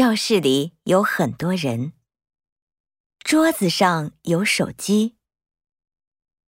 教室里有很多人。桌子上有手机。